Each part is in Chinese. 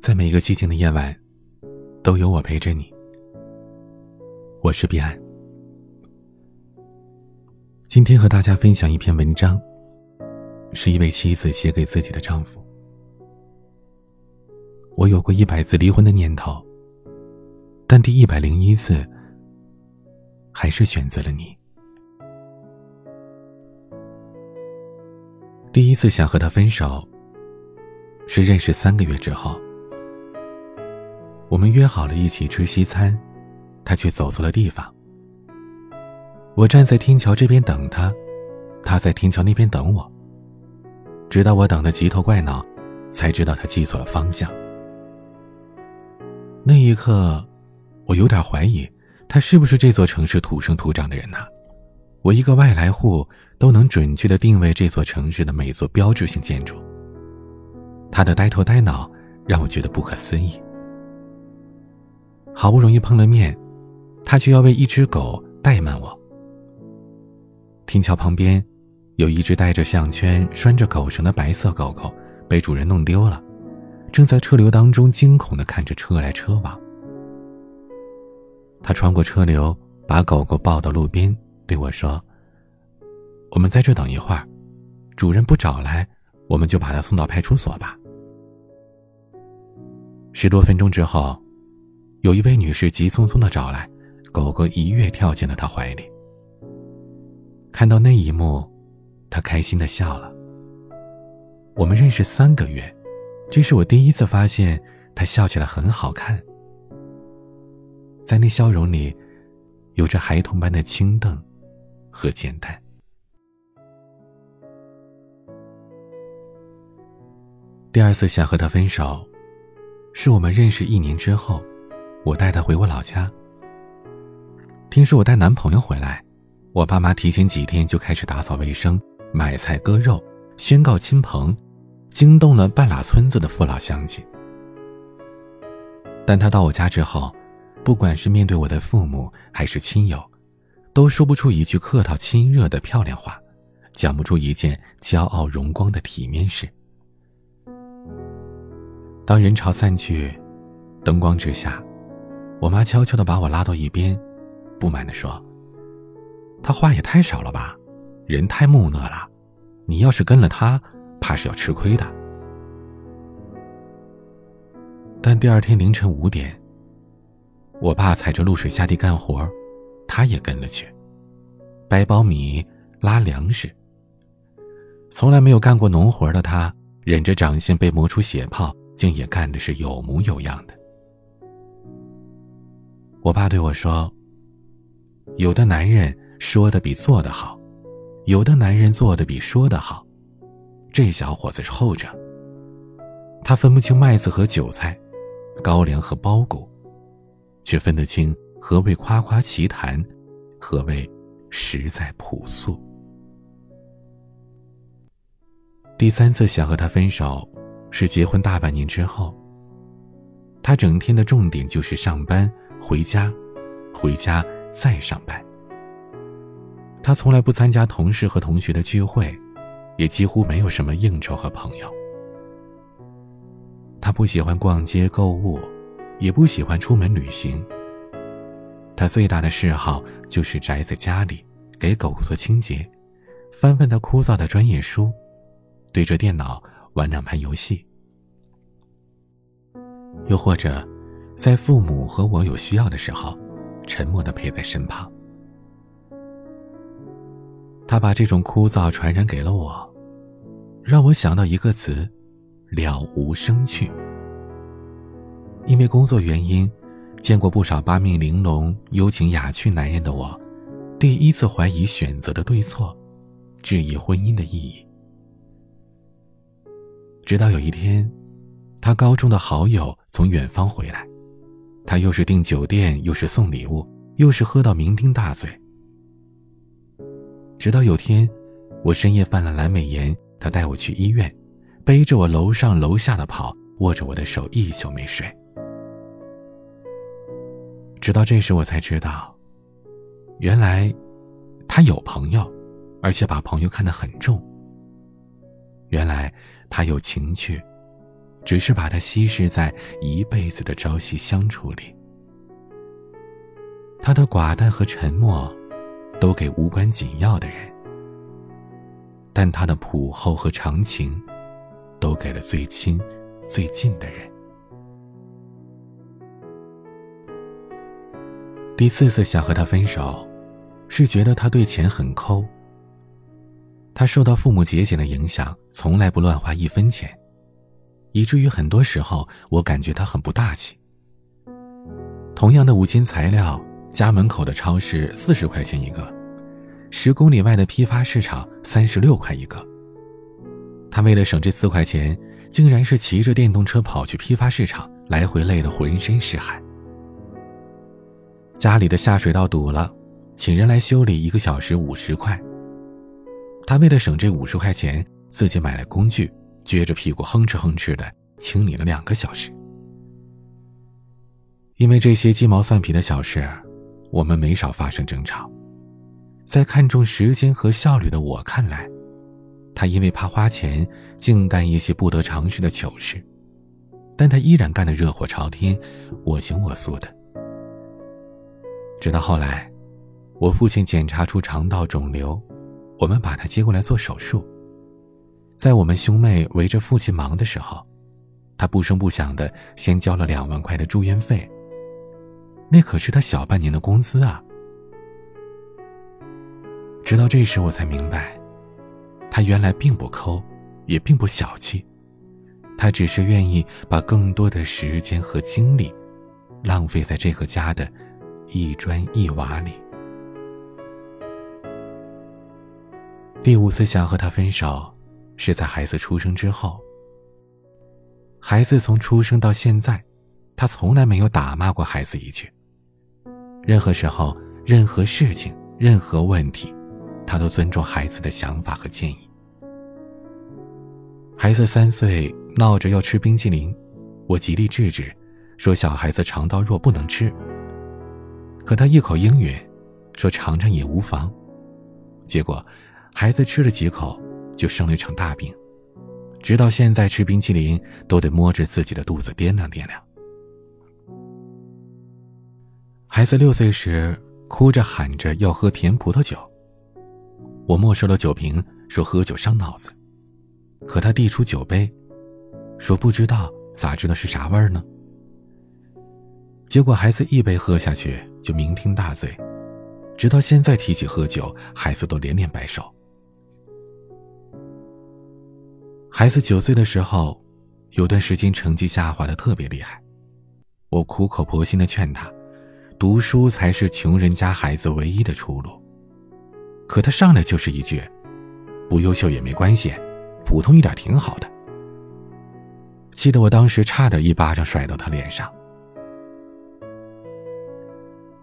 在每一个寂静的夜晚，都有我陪着你。我是彼岸。今天和大家分享一篇文章，是一位妻子写给自己的丈夫。我有过一百次离婚的念头，但第一百零一次，还是选择了你。第一次想和他分手，是认识三个月之后。我们约好了一起吃西餐，他却走错了地方。我站在天桥这边等他，他在天桥那边等我。直到我等得急头怪脑，才知道他记错了方向。那一刻，我有点怀疑，他是不是这座城市土生土长的人呢？我一个外来户都能准确的定位这座城市的每座标志性建筑。他的呆头呆脑让我觉得不可思议。好不容易碰了面，他却要为一只狗怠慢我。天桥旁边，有一只带着项圈、拴着狗绳的白色狗狗，被主人弄丢了，正在车流当中惊恐的看着车来车往。他穿过车流，把狗狗抱到路边，对我说：“我们在这等一会儿，主人不找来，我们就把它送到派出所吧。”十多分钟之后。有一位女士急匆匆的找来，狗狗一跃跳进了她怀里。看到那一幕，她开心的笑了。我们认识三个月，这是我第一次发现她笑起来很好看，在那笑容里，有着孩童般的清瞪和简单。第二次想和他分手，是我们认识一年之后。我带她回我老家。听说我带男朋友回来，我爸妈提前几天就开始打扫卫生、买菜割肉、宣告亲朋，惊动了半拉村子的父老乡亲。但他到我家之后，不管是面对我的父母还是亲友，都说不出一句客套亲热的漂亮话，讲不出一件骄傲荣光的体面事。当人潮散去，灯光之下。我妈悄悄的把我拉到一边，不满的说：“他话也太少了吧，人太木讷了，你要是跟了他，怕是要吃亏的。”但第二天凌晨五点，我爸踩着露水下地干活，他也跟了去，掰苞米、拉粮食。从来没有干过农活的他，忍着掌心被磨出血泡，竟也干的是有模有样的。我爸对我说：“有的男人说的比做的好，有的男人做的比说的好。这小伙子是后者。他分不清麦子和韭菜，高粱和苞谷，却分得清何谓夸夸其谈，何谓实在朴素。”第三次想和他分手，是结婚大半年之后。他整天的重点就是上班。回家，回家再上班。他从来不参加同事和同学的聚会，也几乎没有什么应酬和朋友。他不喜欢逛街购物，也不喜欢出门旅行。他最大的嗜好就是宅在家里，给狗做清洁，翻翻他枯燥的专业书，对着电脑玩两盘游戏，又或者。在父母和我有需要的时候，沉默的陪在身旁。他把这种枯燥传染给了我，让我想到一个词：了无生趣。因为工作原因，见过不少八面玲珑、幽情雅趣男人的我，第一次怀疑选择的对错，质疑婚姻的意义。直到有一天，他高中的好友从远方回来。他又是订酒店，又是送礼物，又是喝到酩酊大醉。直到有天，我深夜犯了阑尾炎，他带我去医院，背着我楼上楼下的跑，握着我的手一宿没睡。直到这时，我才知道，原来他有朋友，而且把朋友看得很重。原来他有情趣，只是把他稀释在一辈子的朝夕相处里。他的寡淡和沉默，都给无关紧要的人；但他的朴厚和长情，都给了最亲、最近的人。第四次想和他分手，是觉得他对钱很抠。他受到父母节俭的影响，从来不乱花一分钱，以至于很多时候我感觉他很不大气。同样的五金材料。家门口的超市四十块钱一个，十公里外的批发市场三十六块一个。他为了省这四块钱，竟然是骑着电动车跑去批发市场，来回累得浑身是汗。家里的下水道堵了，请人来修理，一个小时五十块。他为了省这五十块钱，自己买了工具，撅着屁股哼哧哼哧的清理了两个小时。因为这些鸡毛蒜皮的小事。我们没少发生争吵，在看重时间和效率的我看来，他因为怕花钱，净干一些不得常事的糗事，但他依然干得热火朝天，我行我素的。直到后来，我父亲检查出肠道肿瘤，我们把他接过来做手术，在我们兄妹围着父亲忙的时候，他不声不响的先交了两万块的住院费。那可是他小半年的工资啊！直到这时，我才明白，他原来并不抠，也并不小气，他只是愿意把更多的时间和精力，浪费在这个家的一砖一瓦里。第五次想和他分手，是在孩子出生之后。孩子从出生到现在，他从来没有打骂过孩子一句。任何时候、任何事情、任何问题，他都尊重孩子的想法和建议。孩子三岁闹着要吃冰淇淋，我极力制止，说小孩子肠道弱不能吃。可他一口应允，说尝尝也无妨。结果，孩子吃了几口就生了一场大病，直到现在吃冰淇淋都得摸着自己的肚子掂量掂量。孩子六岁时，哭着喊着要喝甜葡萄酒。我没收了酒瓶，说喝酒伤脑子。可他递出酒杯，说不知道，咋知道是啥味儿呢？结果孩子一杯喝下去就酩酊大醉，直到现在提起喝酒，孩子都连连摆手。孩子九岁的时候，有段时间成绩下滑的特别厉害，我苦口婆心的劝他。读书才是穷人家孩子唯一的出路，可他上来就是一句：“不优秀也没关系，普通一点挺好的。”气得我当时差点一巴掌甩到他脸上。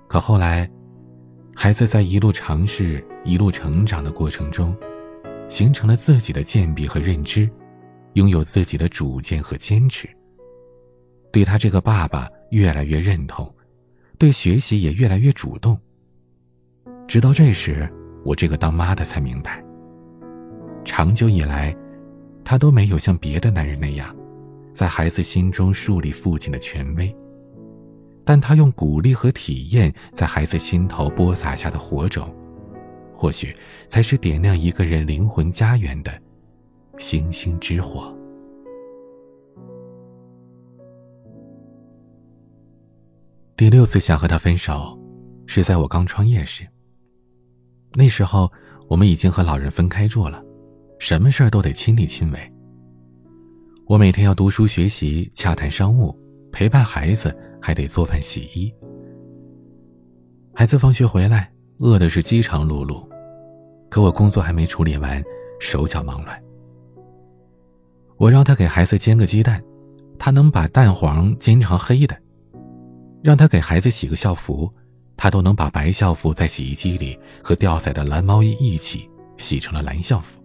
可后来，孩子在一路尝试、一路成长的过程中，形成了自己的见地和认知，拥有自己的主见和坚持，对他这个爸爸越来越认同。对学习也越来越主动。直到这时，我这个当妈的才明白，长久以来，他都没有像别的男人那样，在孩子心中树立父亲的权威，但他用鼓励和体验在孩子心头播撒下的火种，或许才是点亮一个人灵魂家园的星星之火。第六次想和他分手，是在我刚创业时。那时候我们已经和老人分开住了，什么事儿都得亲力亲为。我每天要读书学习、洽谈商务、陪伴孩子，还得做饭洗衣。孩子放学回来，饿的是饥肠辘辘，可我工作还没处理完，手脚忙乱。我让他给孩子煎个鸡蛋，他能把蛋黄煎成黑的。让他给孩子洗个校服，他都能把白校服在洗衣机里和掉色的蓝毛衣一起洗成了蓝校服。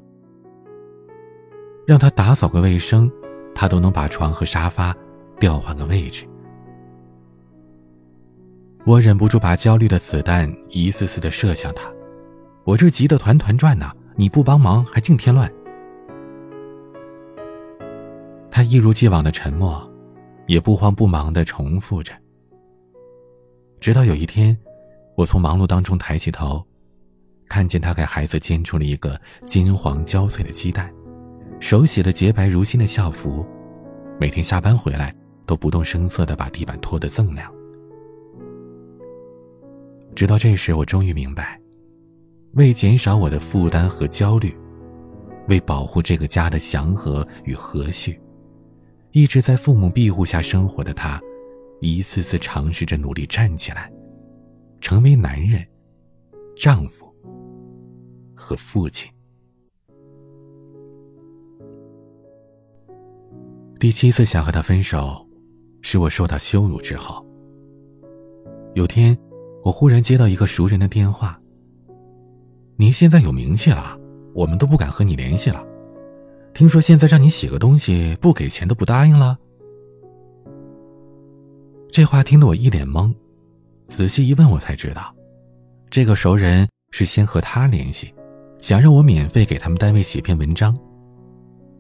让他打扫个卫生，他都能把床和沙发调换个位置。我忍不住把焦虑的子弹一次次的射向他，我这急得团团转呢，你不帮忙还净添乱。他一如既往的沉默，也不慌不忙的重复着。直到有一天，我从忙碌当中抬起头，看见他给孩子煎出了一个金黄焦脆的鸡蛋，手洗了洁白如新的校服，每天下班回来都不动声色的把地板拖得锃亮。直到这时，我终于明白，为减少我的负担和焦虑，为保护这个家的祥和与和煦，一直在父母庇护下生活的他，一次次尝试着努力站起来，成为男人、丈夫和父亲。第七次想和他分手，是我受到羞辱之后。有天。我忽然接到一个熟人的电话。您现在有名气了，我们都不敢和你联系了。听说现在让你写个东西，不给钱都不答应了。这话听得我一脸懵，仔细一问，我才知道，这个熟人是先和他联系，想让我免费给他们单位写篇文章，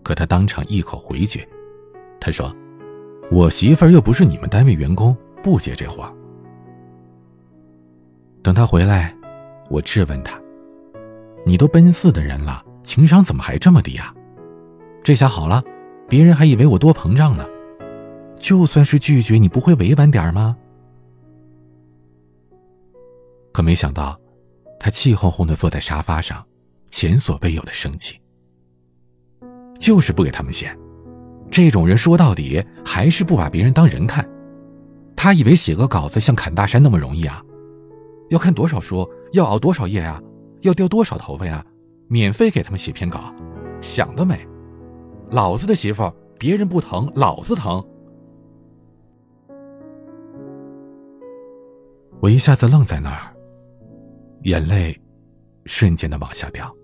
可他当场一口回绝。他说：“我媳妇儿又不是你们单位员工，不接这活。”等他回来，我质问他：“你都奔四的人了，情商怎么还这么低啊？”这下好了，别人还以为我多膨胀呢。就算是拒绝，你不会委婉点吗？可没想到，他气哄哄的坐在沙发上，前所未有的生气。就是不给他们写，这种人说到底还是不把别人当人看。他以为写个稿子像砍大山那么容易啊？要看多少书，要熬多少夜啊，要掉多少头发呀？免费给他们写篇稿，想得美！老子的媳妇，别人不疼，老子疼。我一下子愣在那儿，眼泪瞬间的往下掉。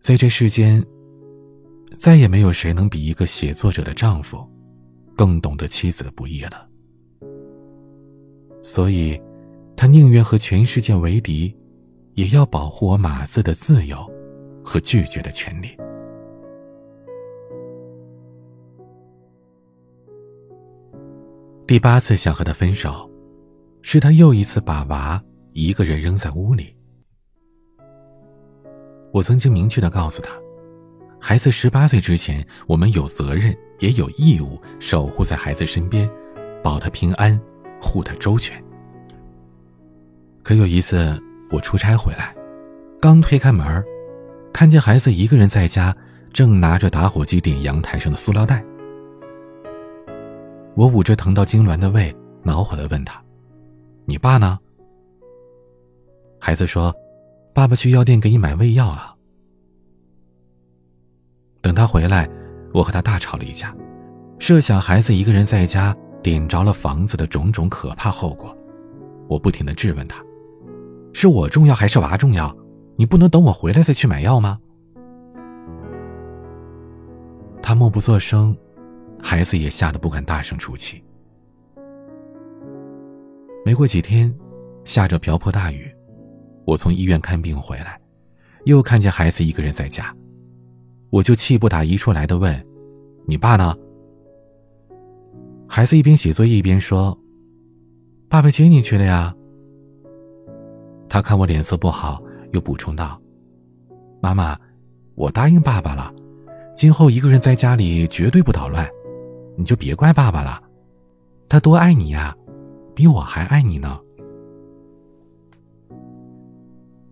在这世间，再也没有谁能比一个写作者的丈夫更懂得妻子的不易了。所以，他宁愿和全世界为敌，也要保护我马斯的自由和拒绝的权利。第八次想和他分手，是他又一次把娃一个人扔在屋里。我曾经明确的告诉他，孩子十八岁之前，我们有责任也有义务守护在孩子身边，保他平安。护他周全。可有一次我出差回来，刚推开门，看见孩子一个人在家，正拿着打火机点阳台上的塑料袋。我捂着疼到痉挛的胃，恼火的问他：“你爸呢？”孩子说：“爸爸去药店给你买胃药了。”等他回来，我和他大吵了一架，设想孩子一个人在家。点着了房子的种种可怕后果，我不停的质问他：“是我重要还是娃重要？你不能等我回来再去买药吗？”他默不作声，孩子也吓得不敢大声出气。没过几天，下着瓢泼大雨，我从医院看病回来，又看见孩子一个人在家，我就气不打一处来的问：“你爸呢？”孩子一边写作业一边说：“爸爸接你去了呀。”他看我脸色不好，又补充道：“妈妈，我答应爸爸了，今后一个人在家里绝对不捣乱，你就别怪爸爸了。他多爱你呀，比我还爱你呢。”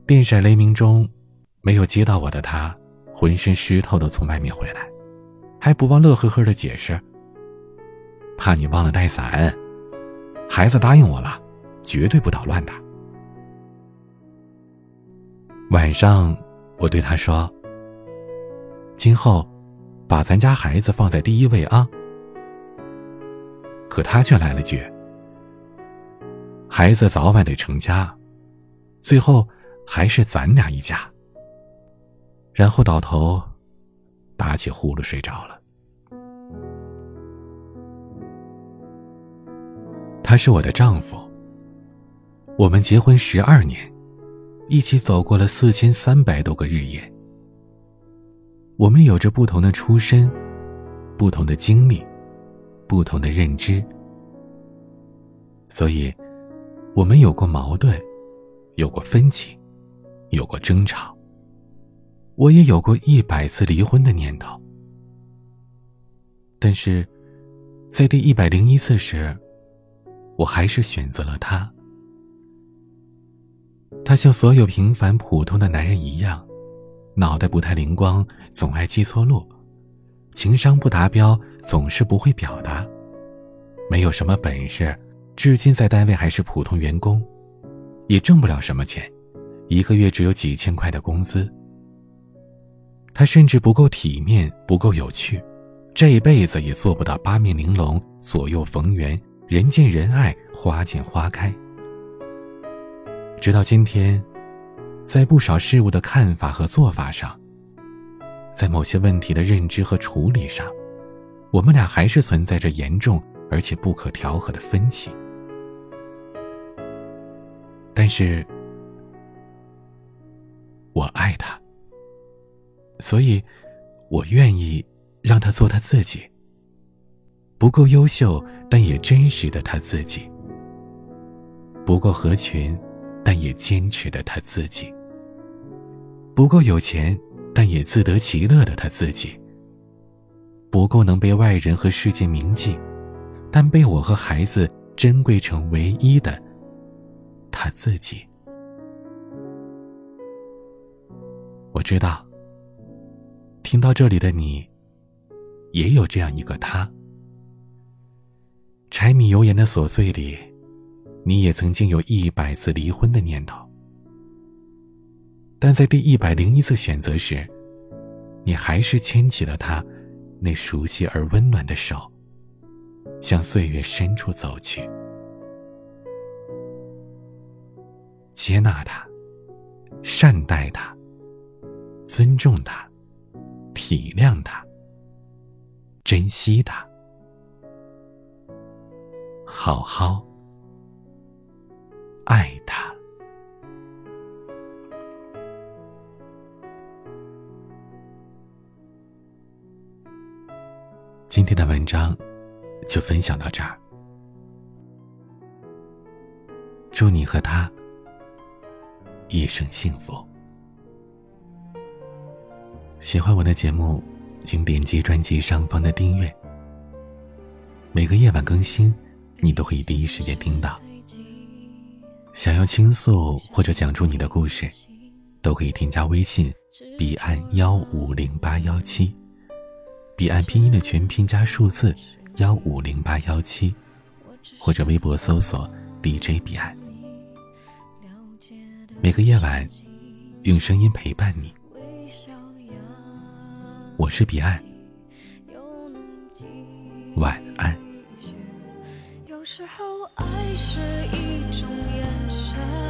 电闪雷鸣中，没有接到我的他，浑身湿透的从外面回来，还不忘乐呵呵的解释。怕你忘了带伞，孩子答应我了，绝对不捣乱的。晚上，我对他说：“今后，把咱家孩子放在第一位啊。”可他却来了句：“孩子早晚得成家，最后还是咱俩一家。”然后倒头，打起呼噜睡着了。他是我的丈夫。我们结婚十二年，一起走过了四千三百多个日夜。我们有着不同的出身，不同的经历，不同的认知，所以，我们有过矛盾，有过分歧，有过争吵。我也有过一百次离婚的念头，但是，在第一百零一次时，我还是选择了他。他像所有平凡普通的男人一样，脑袋不太灵光，总爱记错路；情商不达标，总是不会表达；没有什么本事，至今在单位还是普通员工，也挣不了什么钱，一个月只有几千块的工资。他甚至不够体面，不够有趣，这一辈子也做不到八面玲珑、左右逢源、人见人爱、花见花开。直到今天，在不少事物的看法和做法上，在某些问题的认知和处理上，我们俩还是存在着严重而且不可调和的分歧。但是，我爱他，所以，我愿意让他做他自己。不够优秀，但也真实的他自己；不够合群。但也坚持的他自己，不够有钱，但也自得其乐的他自己。不够能被外人和世界铭记，但被我和孩子珍贵成唯一的他自己。我知道，听到这里的你，也有这样一个他。柴米油盐的琐碎里。你也曾经有一百次离婚的念头，但在第一百零一次选择时，你还是牵起了他那熟悉而温暖的手，向岁月深处走去。接纳他，善待他，尊重他，体谅他，珍惜他，好好。爱他。今天的文章就分享到这儿。祝你和他一生幸福。喜欢我的节目，请点击专辑上方的订阅。每个夜晚更新，你都可以第一时间听到。想要倾诉或者讲出你的故事，都可以添加微信“彼岸幺五零八幺七”，彼岸拼音的全拼加数字幺五零八幺七，或者微博搜索 “DJ 彼岸”。每个夜晚，用声音陪伴你。我是彼岸，时候爱是一种眼神。